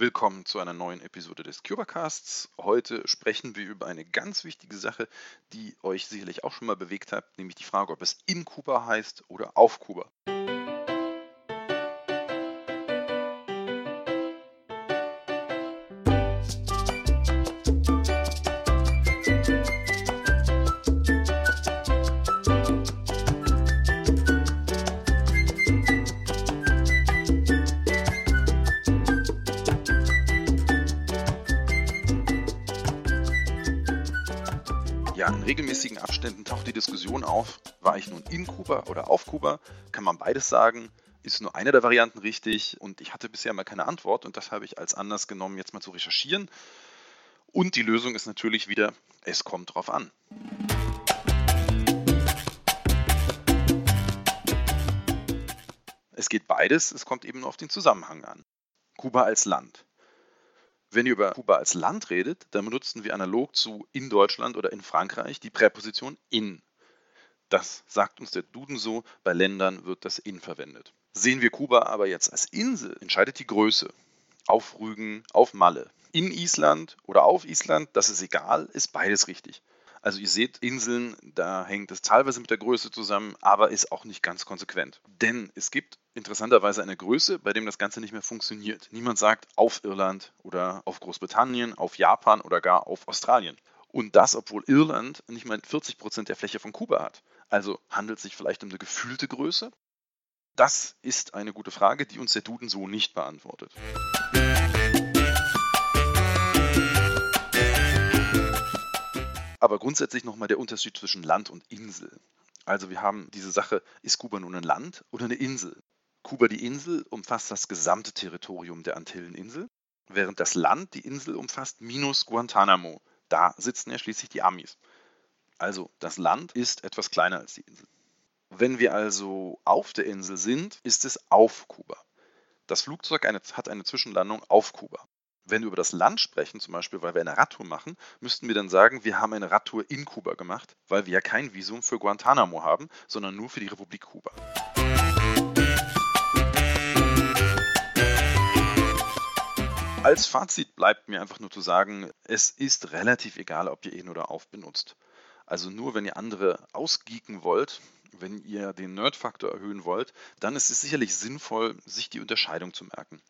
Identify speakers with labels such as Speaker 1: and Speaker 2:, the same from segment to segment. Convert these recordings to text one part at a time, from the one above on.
Speaker 1: Willkommen zu einer neuen Episode des Cubacasts. Heute sprechen wir über eine ganz wichtige Sache, die euch sicherlich auch schon mal bewegt hat, nämlich die Frage, ob es in Kuba heißt oder auf Kuba. Ja, in regelmäßigen Abständen taucht die Diskussion auf, war ich nun in Kuba oder auf Kuba? Kann man beides sagen? Ist nur eine der Varianten richtig? Und ich hatte bisher mal keine Antwort und das habe ich als Anlass genommen, jetzt mal zu recherchieren. Und die Lösung ist natürlich wieder, es kommt drauf an. Es geht beides, es kommt eben nur auf den Zusammenhang an. Kuba als Land. Wenn ihr über Kuba als Land redet, dann benutzen wir analog zu in Deutschland oder in Frankreich die Präposition in. Das sagt uns der Duden so, bei Ländern wird das in verwendet. Sehen wir Kuba aber jetzt als Insel, entscheidet die Größe. Auf Rügen, auf Malle. In Island oder auf Island, das ist egal, ist beides richtig. Also ihr seht, Inseln, da hängt es teilweise mit der Größe zusammen, aber ist auch nicht ganz konsequent. Denn es gibt interessanterweise eine Größe, bei dem das Ganze nicht mehr funktioniert. Niemand sagt auf Irland oder auf Großbritannien, auf Japan oder gar auf Australien. Und das, obwohl Irland nicht mal 40 Prozent der Fläche von Kuba hat. Also handelt es sich vielleicht um eine gefühlte Größe? Das ist eine gute Frage, die uns der Duden so nicht beantwortet. Aber grundsätzlich nochmal der Unterschied zwischen Land und Insel. Also wir haben diese Sache, ist Kuba nun ein Land oder eine Insel? Kuba die Insel umfasst das gesamte Territorium der Antilleninsel, während das Land die Insel umfasst minus Guantanamo. Da sitzen ja schließlich die Amis. Also das Land ist etwas kleiner als die Insel. Wenn wir also auf der Insel sind, ist es auf Kuba. Das Flugzeug eine, hat eine Zwischenlandung auf Kuba. Wenn wir über das Land sprechen, zum Beispiel, weil wir eine Radtour machen, müssten wir dann sagen, wir haben eine Radtour in Kuba gemacht, weil wir ja kein Visum für Guantanamo haben, sondern nur für die Republik Kuba. Als Fazit bleibt mir einfach nur zu sagen, es ist relativ egal, ob ihr in oder auf benutzt. Also nur wenn ihr andere ausgeeken wollt, wenn ihr den Nerd-Faktor erhöhen wollt, dann ist es sicherlich sinnvoll, sich die Unterscheidung zu merken.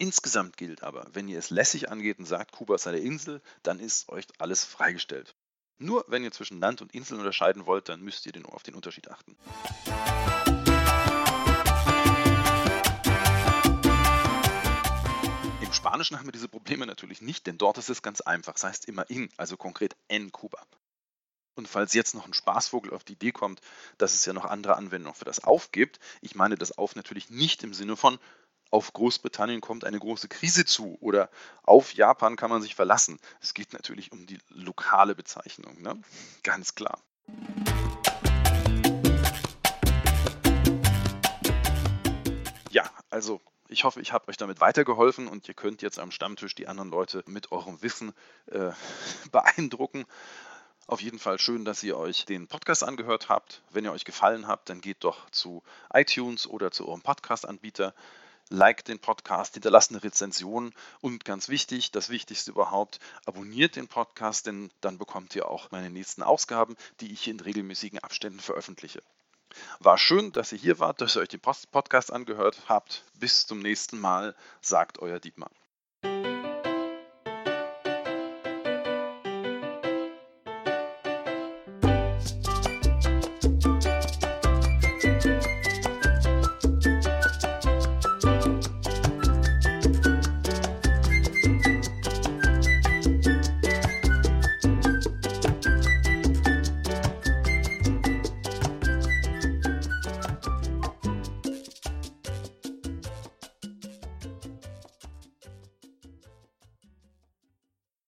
Speaker 1: Insgesamt gilt aber, wenn ihr es lässig angeht und sagt, Kuba ist eine Insel, dann ist euch alles freigestellt. Nur wenn ihr zwischen Land und Insel unterscheiden wollt, dann müsst ihr auf den Unterschied achten. Im Spanischen haben wir diese Probleme natürlich nicht, denn dort ist es ganz einfach. Es heißt immer in, also konkret en Kuba. Und falls jetzt noch ein Spaßvogel auf die Idee kommt, dass es ja noch andere Anwendungen für das Auf gibt, ich meine das Auf natürlich nicht im Sinne von auf Großbritannien kommt eine große Krise zu oder auf Japan kann man sich verlassen. Es geht natürlich um die lokale Bezeichnung, ne? ganz klar. Ja, also ich hoffe, ich habe euch damit weitergeholfen und ihr könnt jetzt am Stammtisch die anderen Leute mit eurem Wissen äh, beeindrucken. Auf jeden Fall schön, dass ihr euch den Podcast angehört habt. Wenn ihr euch gefallen habt, dann geht doch zu iTunes oder zu eurem Podcast-Anbieter like den Podcast, hinterlasst eine Rezension und ganz wichtig, das Wichtigste überhaupt, abonniert den Podcast, denn dann bekommt ihr auch meine nächsten Ausgaben, die ich in regelmäßigen Abständen veröffentliche. War schön, dass ihr hier wart, dass ihr euch den Podcast angehört habt. Bis zum nächsten Mal, sagt euer Dietmar.